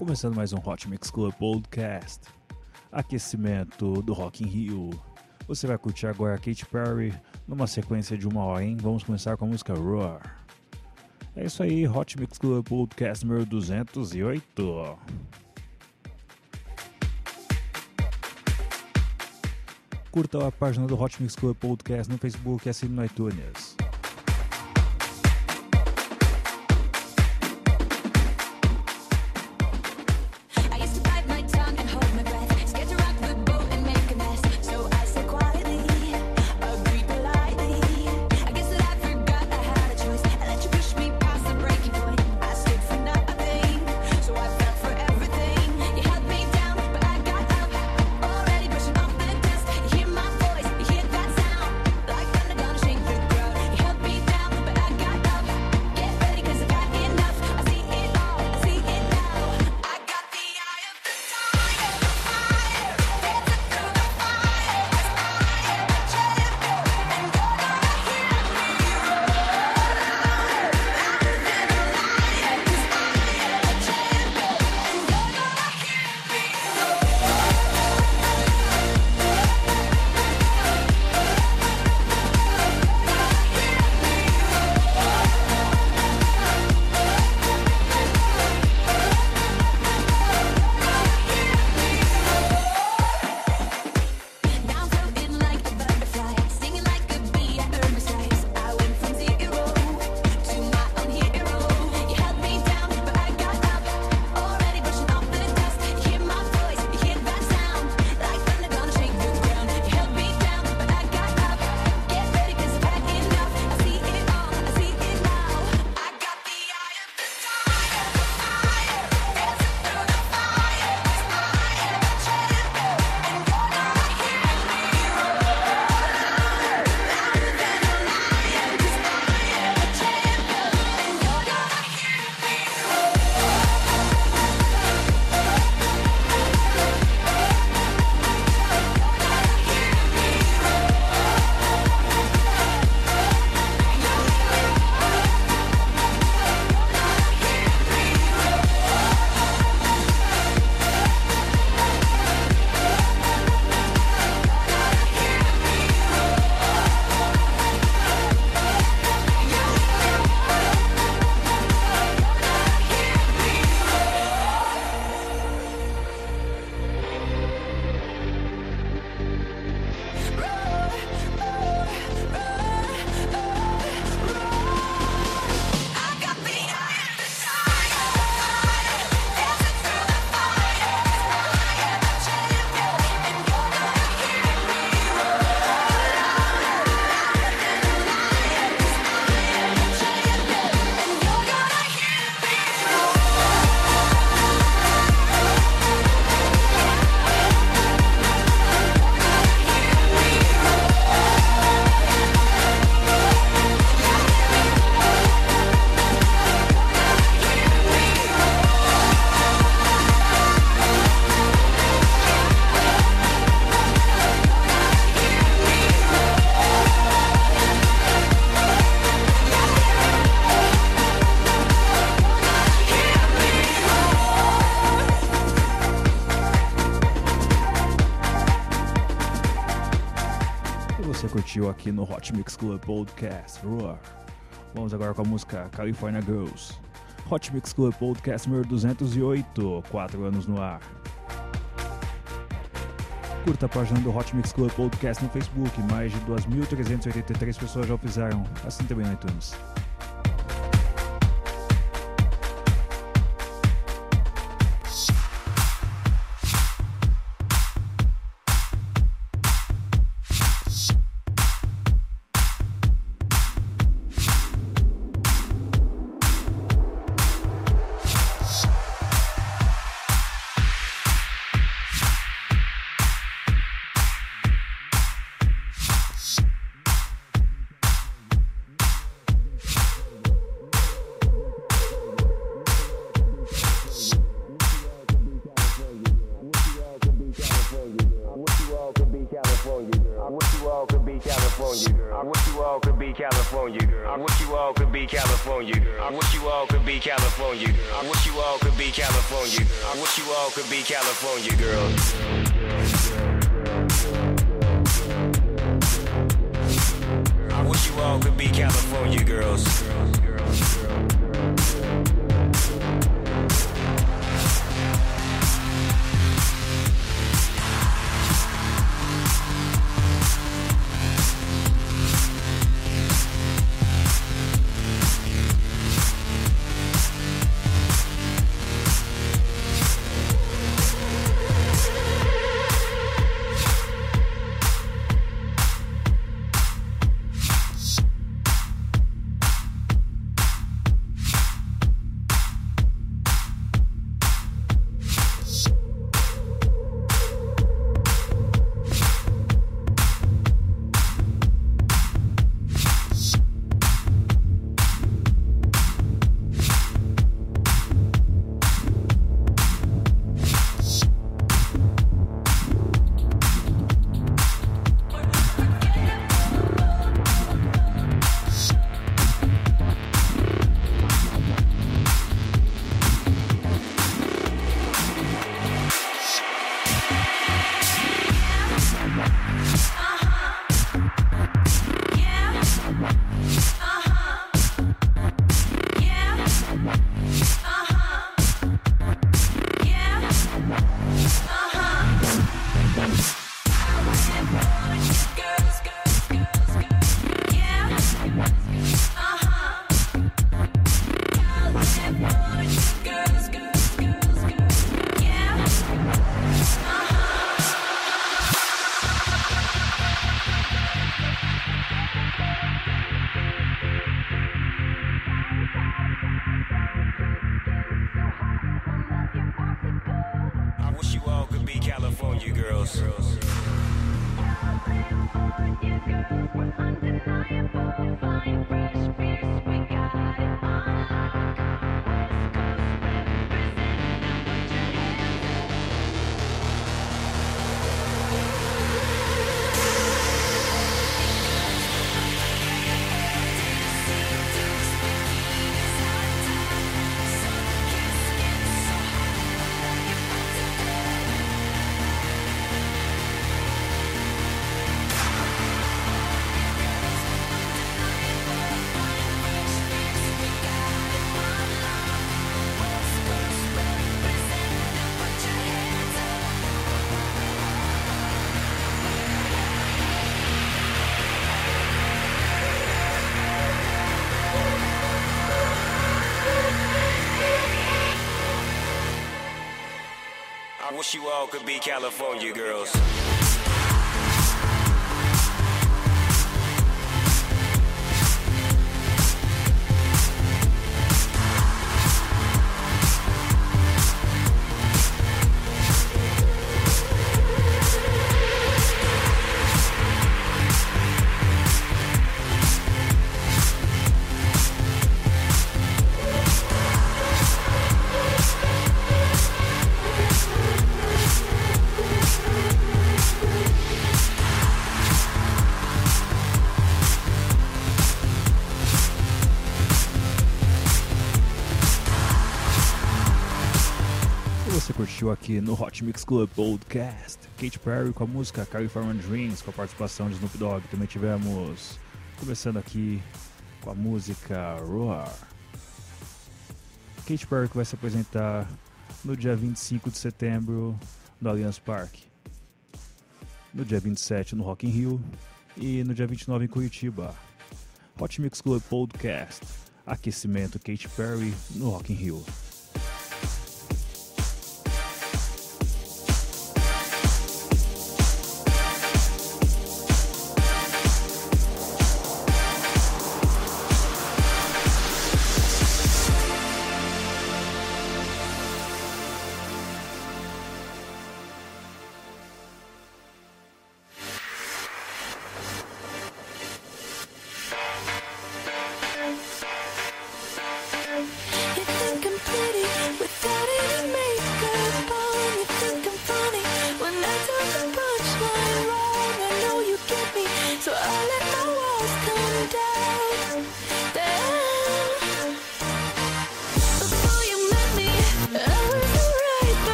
Começando mais um Hot Mix Club Podcast. Aquecimento do Rock in Rio. Você vai curtir agora Katy Perry numa sequência de uma hora, hein? Vamos começar com a música Roar. É isso aí, Hot Mix Club Podcast número 208. Curta a página do Hot Mix Club Podcast no Facebook e assine no iTunes. aqui no Hot Mix Club Podcast. Vamos agora com a música California Girls. Hot Mix Club Podcast número 208, 4 anos no ar. Curta a página do Hot Mix Club Podcast no Facebook, mais de 2.383 pessoas já o fizeram, assim também no iTunes. You all could be California girls. Aqui no Hot Mix Club Podcast Katy Perry com a música California Dreams com a participação de Snoop Dogg. Também tivemos, começando aqui com a música Roar. Katy Perry que vai se apresentar no dia 25 de setembro no Allianz Parque. No dia 27 no Rock in Rio e no dia 29 em Curitiba. Hot Mix Club Podcast. Aquecimento Katy Perry no Rock in Rio.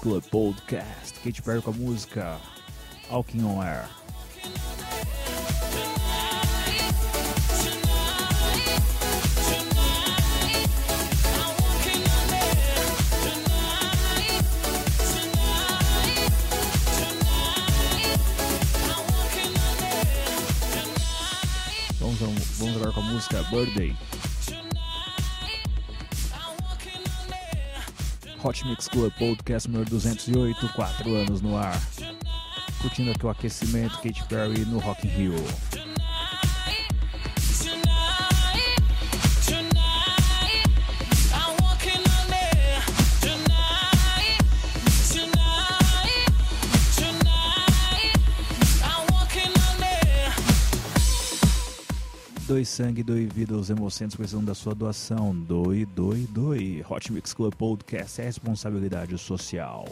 Club Podcast. Kate Perry com a música Walking On Air. Vamos, vamos agora com a música Birthday. Hot Mix Club Podcast número 208, 4 anos no ar. Curtindo aqui o aquecimento Katy Perry no Rock in Rio. doe sangue, doe vida. Os hemocentros precisam da sua doação. Doe, doe, doe. Hot Mix Club Podcast é responsabilidade social.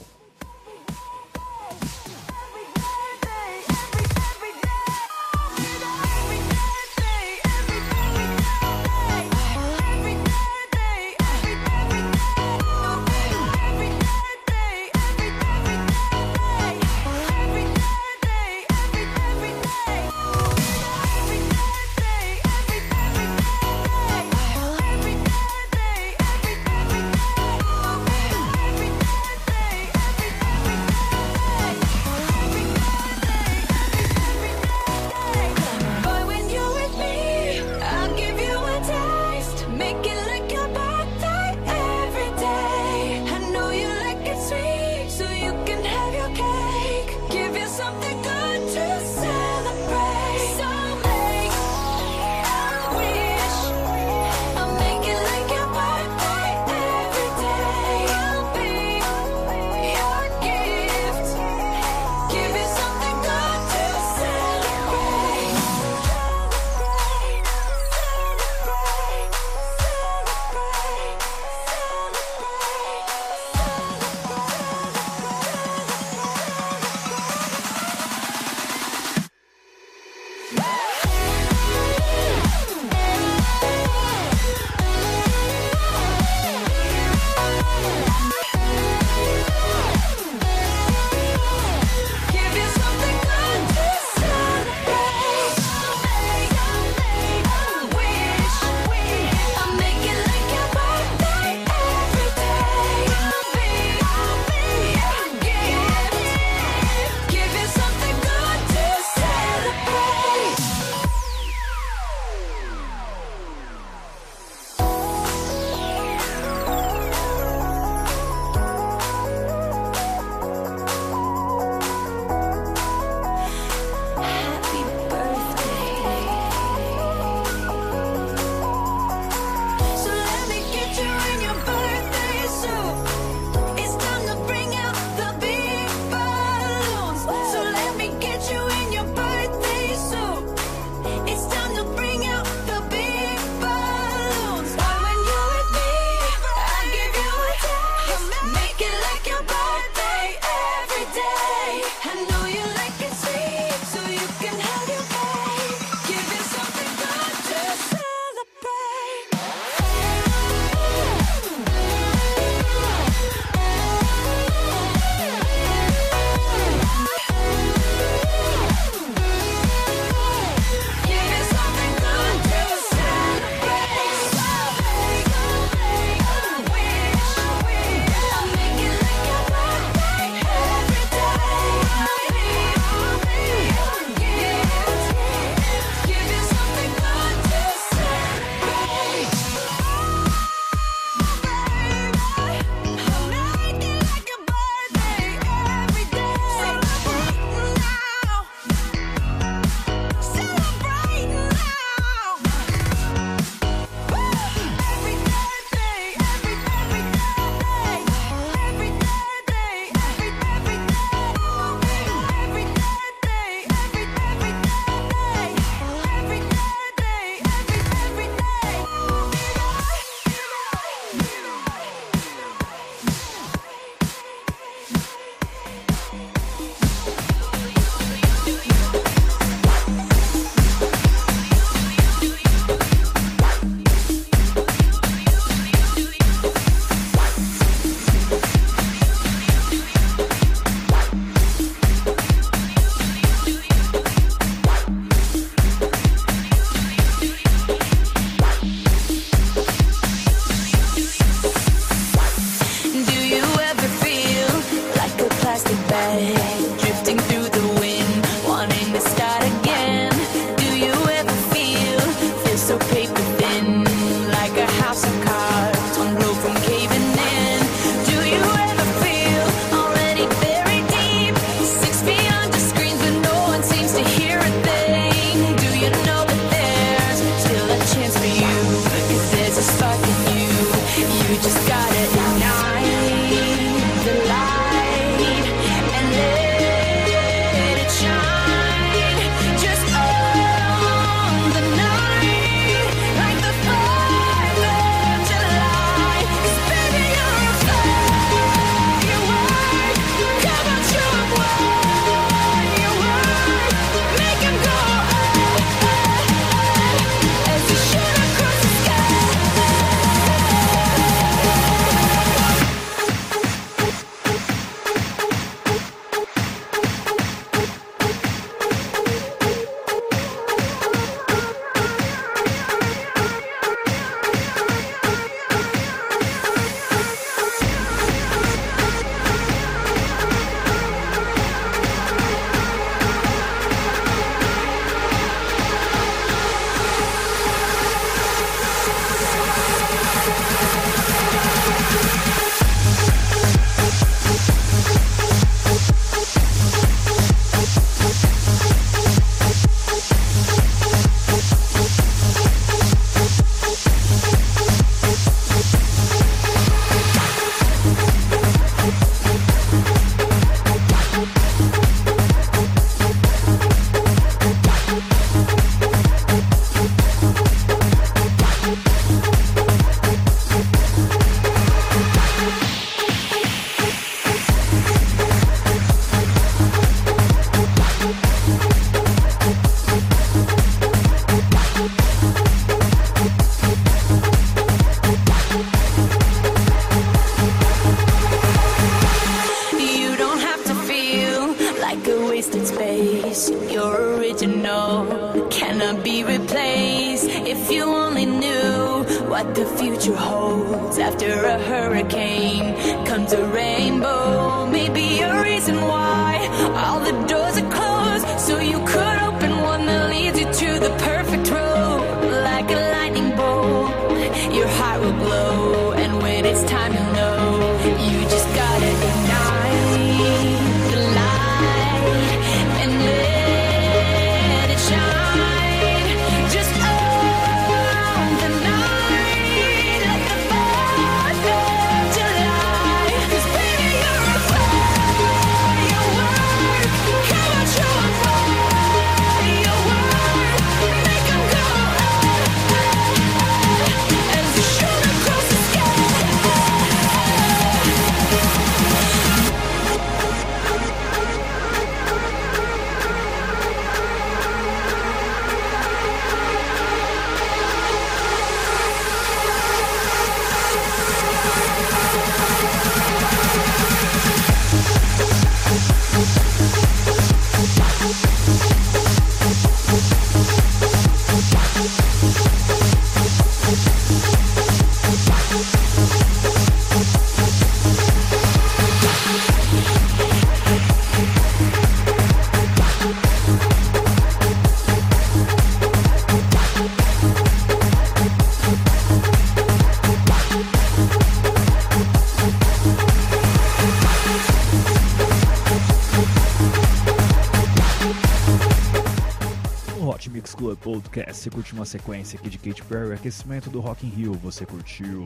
você curtiu uma sequência aqui de Katy Perry, aquecimento do Rock in Rio, você curtiu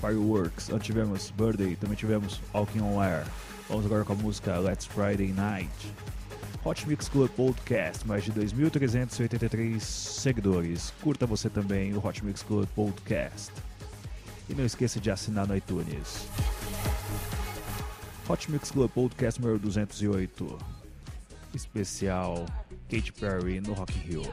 Fireworks, antes tivemos Birthday, também tivemos Walking on Air. Vamos agora com a música Let's Friday Night. Hot Mix Club Podcast, mais de 2.383 seguidores. Curta você também o Hot Mix Club Podcast. E não esqueça de assinar no iTunes. Hot Mix Club Podcast número 208. Especial Katy Perry no Rock Hill.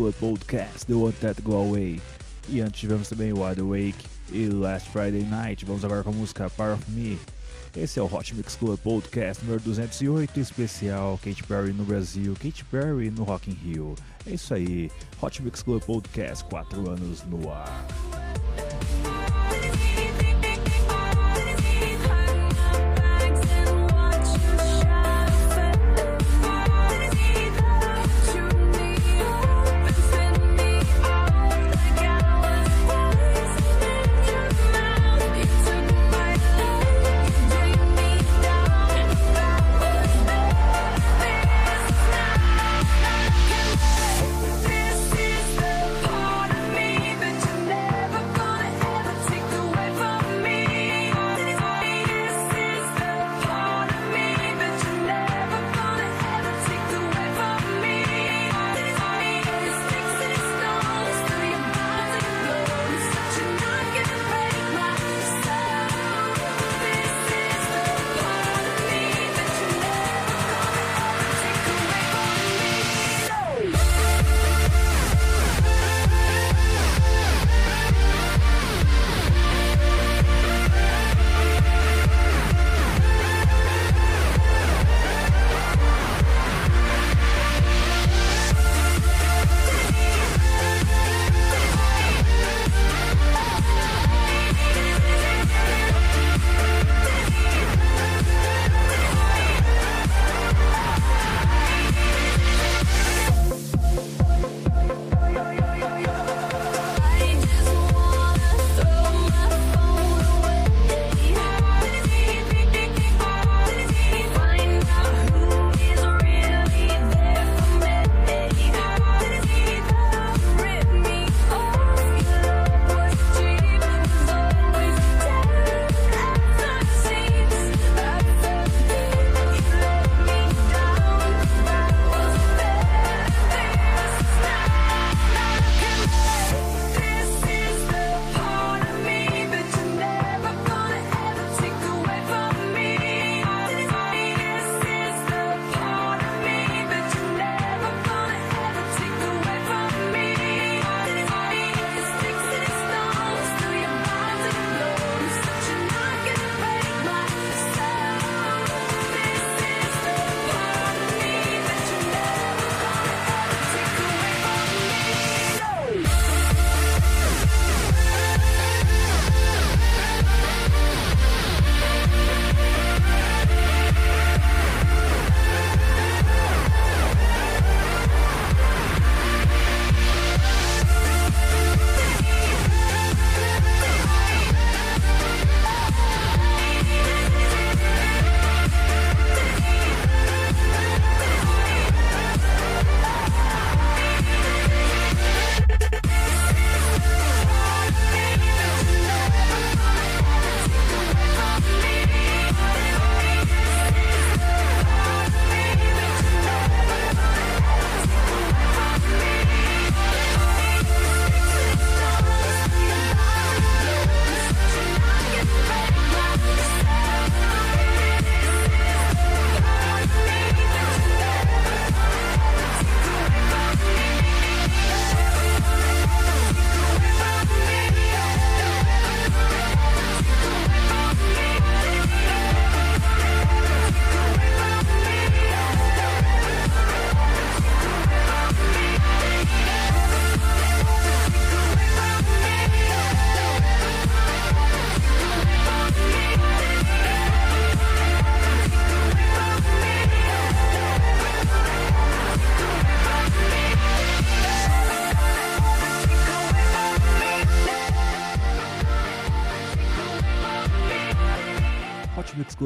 Club Podcast The One That Go Away. E antes tivemos também Wide Awake e Last Friday Night. Vamos agora com a música Part of Me. Esse é o Hot Mix Club Podcast número 208, especial Katy Perry no Brasil, Katy Perry no Rock in Rio. É isso aí, Hot Mix Club Podcast, 4 anos no ar.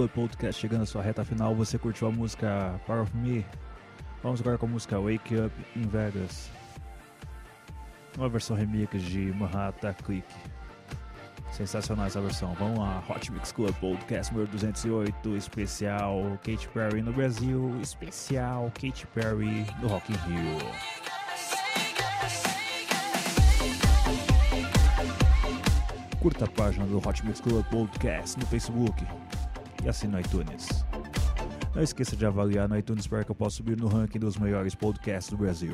Podcast chegando à sua reta final. Você curtiu a música Power of Me? Vamos agora com a música Wake Up in Vegas. Uma versão remix de Manhattan Click. Sensacional essa versão. Vamos lá, Hot Mix Club Podcast número 208, especial Katy Perry no Brasil, especial Katy Perry no Rock in Rio. Curta a página do Hot Mix Club Podcast no Facebook e assine no iTunes. Não esqueça de avaliar no iTunes para que eu possa subir no ranking dos melhores podcasts do Brasil.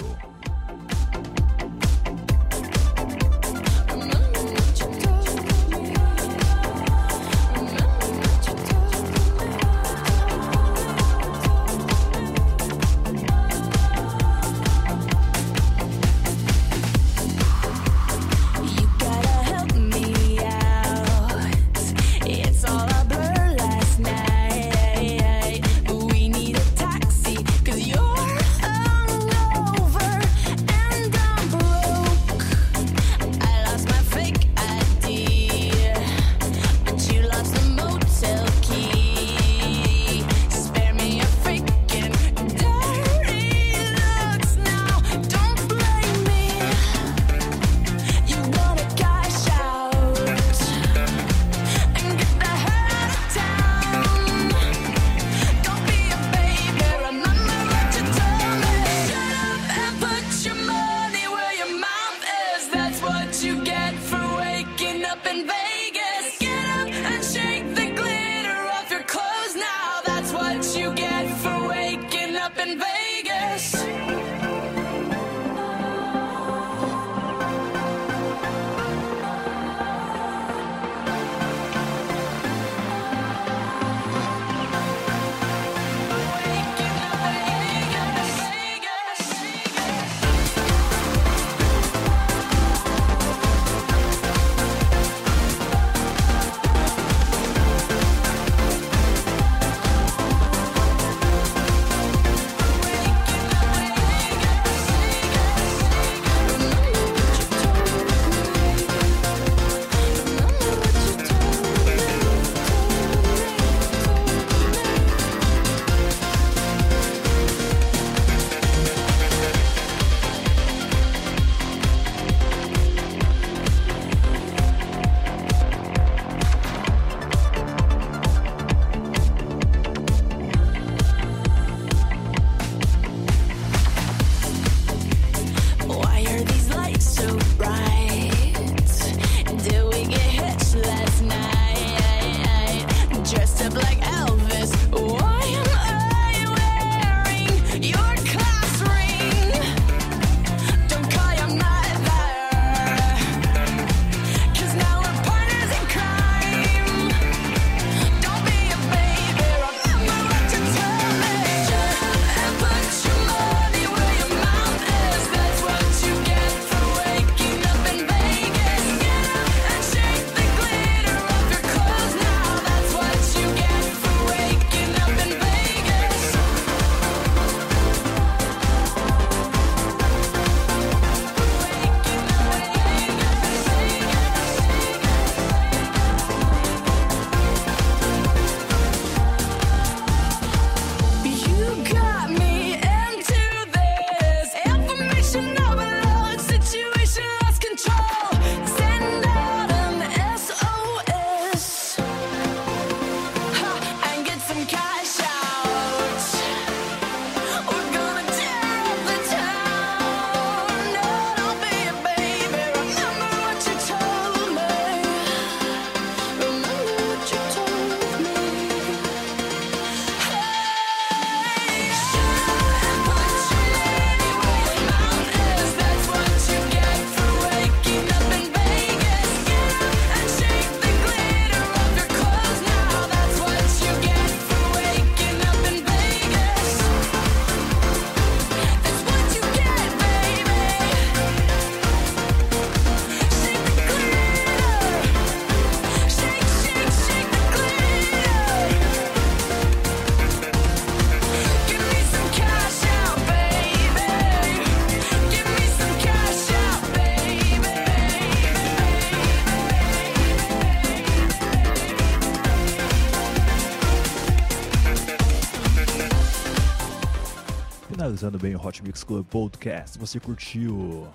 Finalizando bem o Hot Mix Club Podcast. Você curtiu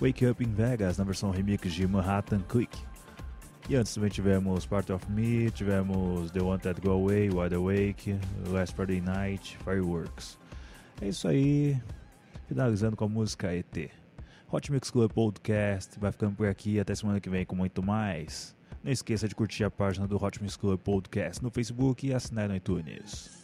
Wake Up in Vegas na versão remix de Manhattan Click. E antes também tivemos Part of Me, tivemos The One That Go Away, Wide Awake, Last Friday Night, Fireworks. É isso aí, finalizando com a música ET. Hot Mix Club Podcast vai ficando por aqui até semana que vem com muito mais. Não esqueça de curtir a página do Hot Mix Club Podcast no Facebook e assinar no iTunes.